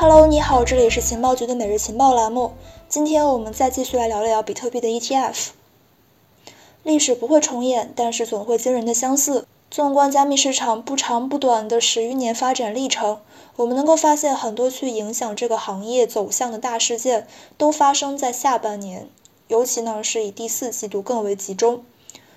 Hello，你好，这里是情报局的每日情报栏目。今天我们再继续来聊聊比特币的 ETF。历史不会重演，但是总会惊人的相似。纵观加密市场不长不短的十余年发展历程，我们能够发现很多去影响这个行业走向的大事件都发生在下半年，尤其呢是以第四季度更为集中。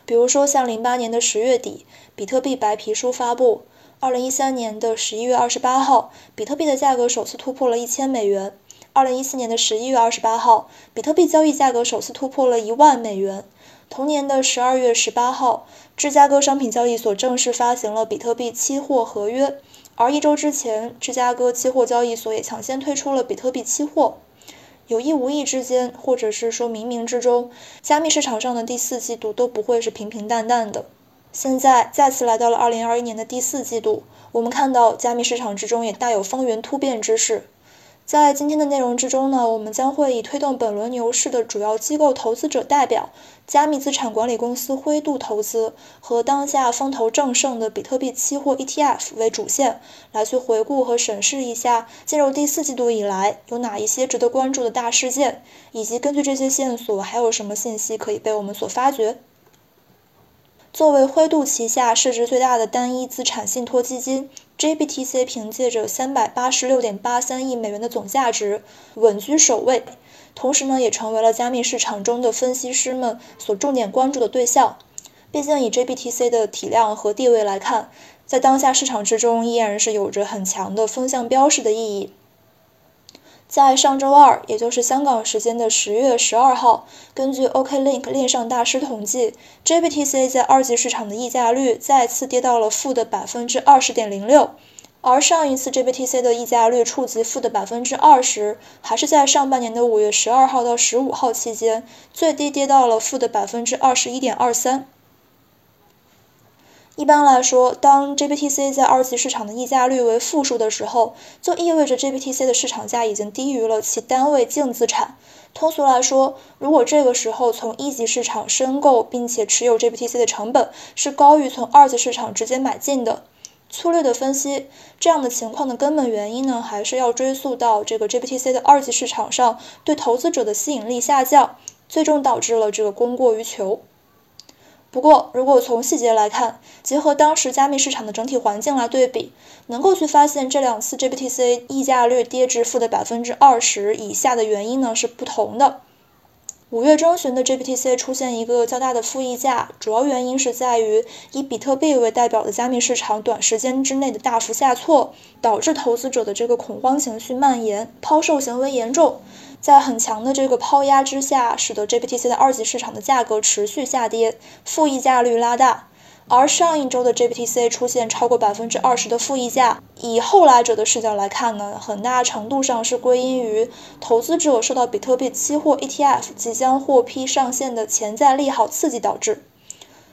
比如说像零八年的十月底，比特币白皮书发布。二零一三年的十一月二十八号，比特币的价格首次突破了一千美元。二零一四年的十一月二十八号，比特币交易价格首次突破了一万美元。同年的十二月十八号，芝加哥商品交易所正式发行了比特币期货合约。而一周之前，芝加哥期货交易所也抢先推出了比特币期货。有意无意之间，或者是说冥冥之中，加密市场上的第四季度都不会是平平淡淡的。现在再次来到了二零二一年的第四季度，我们看到加密市场之中也大有风云突变之势。在今天的内容之中呢，我们将会以推动本轮牛市的主要机构投资者代表加密资产管理公司灰度投资和当下风头正盛的比特币期货 ETF 为主线，来去回顾和审视一下进入第四季度以来有哪一些值得关注的大事件，以及根据这些线索还有什么信息可以被我们所发掘。作为灰度旗下市值最大的单一资产信托基金，JBTC 凭借着三百八十六点八三亿美元的总价值稳居首位，同时呢，也成为了加密市场中的分析师们所重点关注的对象。毕竟以 JBTC 的体量和地位来看，在当下市场之中依然是有着很强的风向标式的意义。在上周二，也就是香港时间的十月十二号，根据 OKLink 链上大师统计，JBTC 在二级市场的溢价率再次跌到了负的百分之二十点零六，而上一次 JBTC 的溢价率触及负的百分之二十，还是在上半年的五月十二号到十五号期间，最低跌到了负的百分之二十一点二三。一般来说，当 JBTC 在二级市场的溢价率为负数的时候，就意味着 JBTC 的市场价已经低于了其单位净资产。通俗来说，如果这个时候从一级市场申购并且持有 JBTC 的成本是高于从二级市场直接买进的，粗略的分析，这样的情况的根本原因呢，还是要追溯到这个 JBTC 的二级市场上对投资者的吸引力下降，最终导致了这个供过于求。不过，如果从细节来看，结合当时加密市场的整体环境来对比，能够去发现这两次 GBTC 溢价率跌至负的百分之二十以下的原因呢是不同的。五月中旬的 GPTC 出现一个较大的负溢价，主要原因是在于以比特币为代表的加密市场短时间之内的大幅下挫，导致投资者的这个恐慌情绪蔓延，抛售行为严重。在很强的这个抛压之下，使得 GPTC 的二级市场的价格持续下跌，负溢价率拉大。而上一周的 JBTC 出现超过百分之二十的负溢价，以后来者的视角来看呢，很大程度上是归因于投资者受到比特币期货 ETF 即将获批上线的潜在利好刺激导致。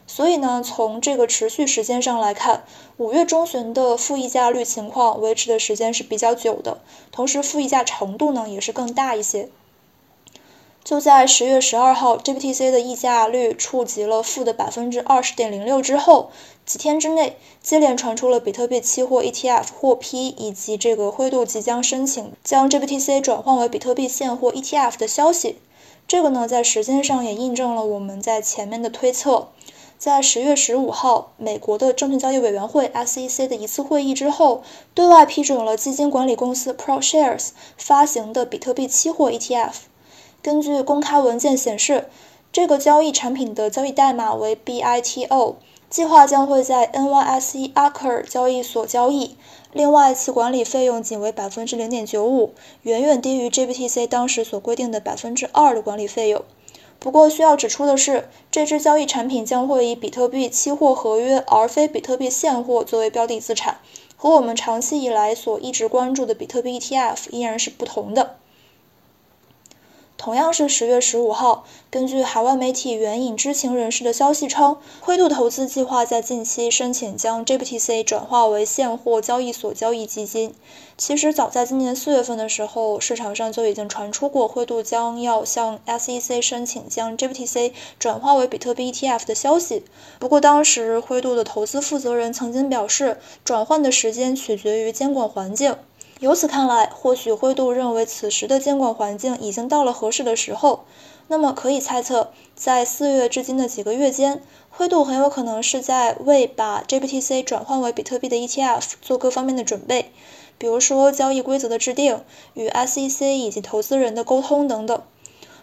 所以呢，从这个持续时间上来看，五月中旬的负溢价率情况维持的时间是比较久的，同时负溢价程度呢也是更大一些。就在十月十二号，GBTC 的溢价率触及了负的百分之二十点零六之后，几天之内接连传出了比特币期货 ETF 获批以及这个灰度即将申请将 GBTC 转换为比特币现货 ETF 的消息。这个呢，在时间上也印证了我们在前面的推测。在十月十五号，美国的证券交易委员会 SEC 的一次会议之后，对外批准了基金管理公司 ProShares 发行的比特币期货 ETF。根据公开文件显示，这个交易产品的交易代码为 BITO，计划将会在 NYSE Arca 交易所交易。另外，其管理费用仅为百分之零点九五，远远低于 GBTC 当时所规定的百分之二的管理费用。不过需要指出的是，这支交易产品将会以比特币期货合约而非比特币现货作为标的资产，和我们长期以来所一直关注的比特币 ETF 依然是不同的。同样是十月十五号，根据海外媒体援引知情人士的消息称，灰度投资计划在近期申请将 JBTC 转化为现货交易所交易基金。其实早在今年四月份的时候，市场上就已经传出过灰度将要向 SEC 申请将 JBTC 转化为比特币 ETF 的消息。不过当时灰度的投资负责人曾经表示，转换的时间取决于监管环境。由此看来，或许灰度认为此时的监管环境已经到了合适的时候。那么可以猜测，在四月至今的几个月间，灰度很有可能是在为把 GBTC 转换为比特币的 ETF 做各方面的准备，比如说交易规则的制定、与 SEC 以及投资人的沟通等等。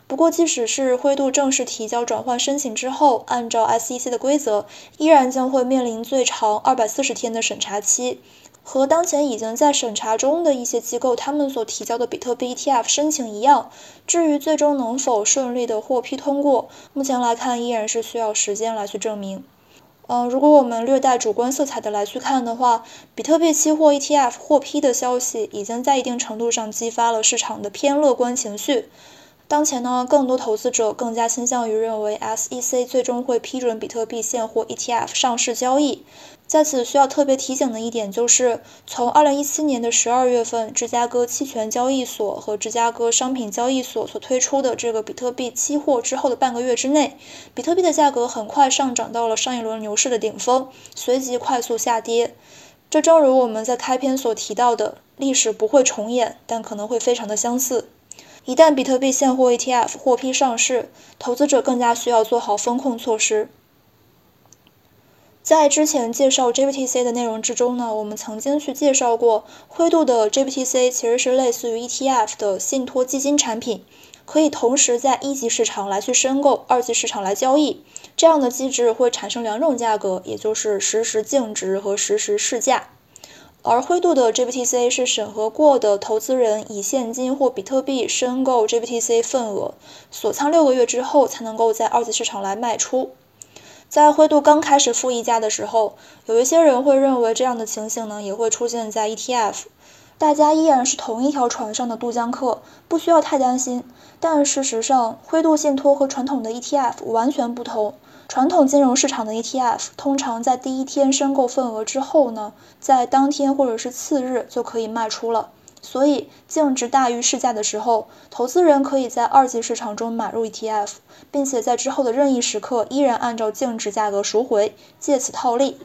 不过，即使是灰度正式提交转换申请之后，按照 SEC 的规则，依然将会面临最长二百四十天的审查期。和当前已经在审查中的一些机构他们所提交的比特币 ETF 申请一样，至于最终能否顺利的获批通过，目前来看依然是需要时间来去证明。嗯，如果我们略带主观色彩的来去看的话，比特币期货 ETF 获批的消息已经在一定程度上激发了市场的偏乐观情绪。当前呢，更多投资者更加倾向于认为 SEC 最终会批准比特币现货 ETF 上市交易。在此需要特别提醒的一点就是，从2017年的12月份，芝加哥期权交易所和芝加哥商品交易所所推出的这个比特币期货之后的半个月之内，比特币的价格很快上涨到了上一轮牛市的顶峰，随即快速下跌。这正如我们在开篇所提到的，历史不会重演，但可能会非常的相似。一旦比特币现货 ETF 获批上市，投资者更加需要做好风控措施。在之前介绍 JBTC 的内容之中呢，我们曾经去介绍过，灰度的 JBTC 其实是类似于 ETF 的信托基金产品，可以同时在一级市场来去申购，二级市场来交易。这样的机制会产生两种价格，也就是实时净值和实时市价。而灰度的 JBTC 是审核过的，投资人以现金或比特币申购 JBTC 份额，锁仓六个月之后才能够在二级市场来卖出。在灰度刚开始负溢价的时候，有一些人会认为这样的情形呢也会出现在 ETF，大家依然是同一条船上的渡江客，不需要太担心。但事实上，灰度信托和传统的 ETF 完全不同。传统金融市场的 ETF 通常在第一天申购份额之后呢，在当天或者是次日就可以卖出了。所以净值大于市价的时候，投资人可以在二级市场中买入 ETF，并且在之后的任意时刻依然按照净值价格赎回，借此套利。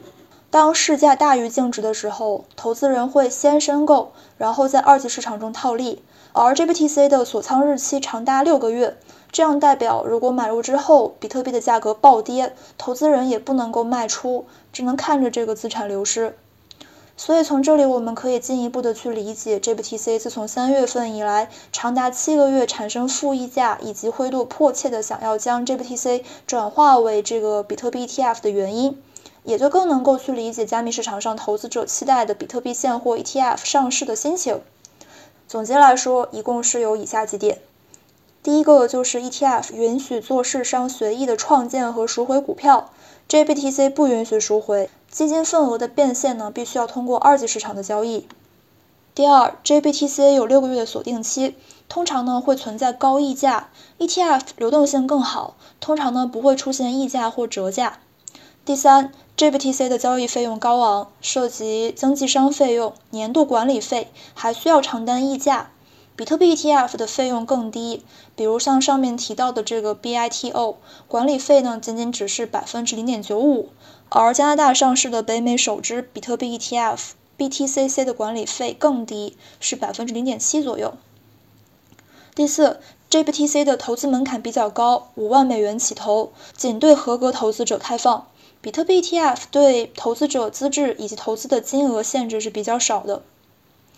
当市价大于净值的时候，投资人会先申购，然后在二级市场中套利。而 JBTC 的锁仓日期长达六个月，这样代表如果买入之后比特币的价格暴跌，投资人也不能够卖出，只能看着这个资产流失。所以从这里我们可以进一步的去理解 JBTC 自从三月份以来长达七个月产生负溢价，以及灰度迫切的想要将 JBTC 转化为这个比特币 ETF 的原因，也就更能够去理解加密市场上投资者期待的比特币现货 ETF 上市的心情。总结来说，一共是有以下几点：第一个就是 ETF 允许做市商随意的创建和赎回股票，JBTC 不允许赎回。基金份额的变现呢，必须要通过二级市场的交易。第二，JBTC 有六个月的锁定期，通常呢会存在高溢价，ETF 流动性更好，通常呢不会出现溢价或折价。第三，JBTC 的交易费用高昂，涉及经纪商费用、年度管理费，还需要承担溢价。比特币 ETF 的费用更低，比如像上面提到的这个 BITO，管理费呢仅仅只是百分之零点九五。而加拿大上市的北美首支比特币 ETF BTCC 的管理费更低，是百分之零点七左右。第四，JBTC 的投资门槛比较高，五万美元起投，仅对合格投资者开放。比特币 ETF 对投资者资质以及投资的金额限制是比较少的。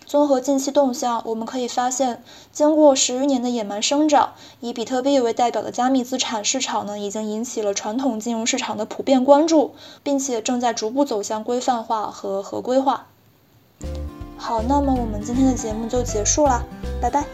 综合近期动向，我们可以发现，经过十余年的野蛮生长，以比特币为代表的加密资产市场呢，已经引起了传统金融市场的普遍关注，并且正在逐步走向规范化和合规化。好，那么我们今天的节目就结束啦，拜拜。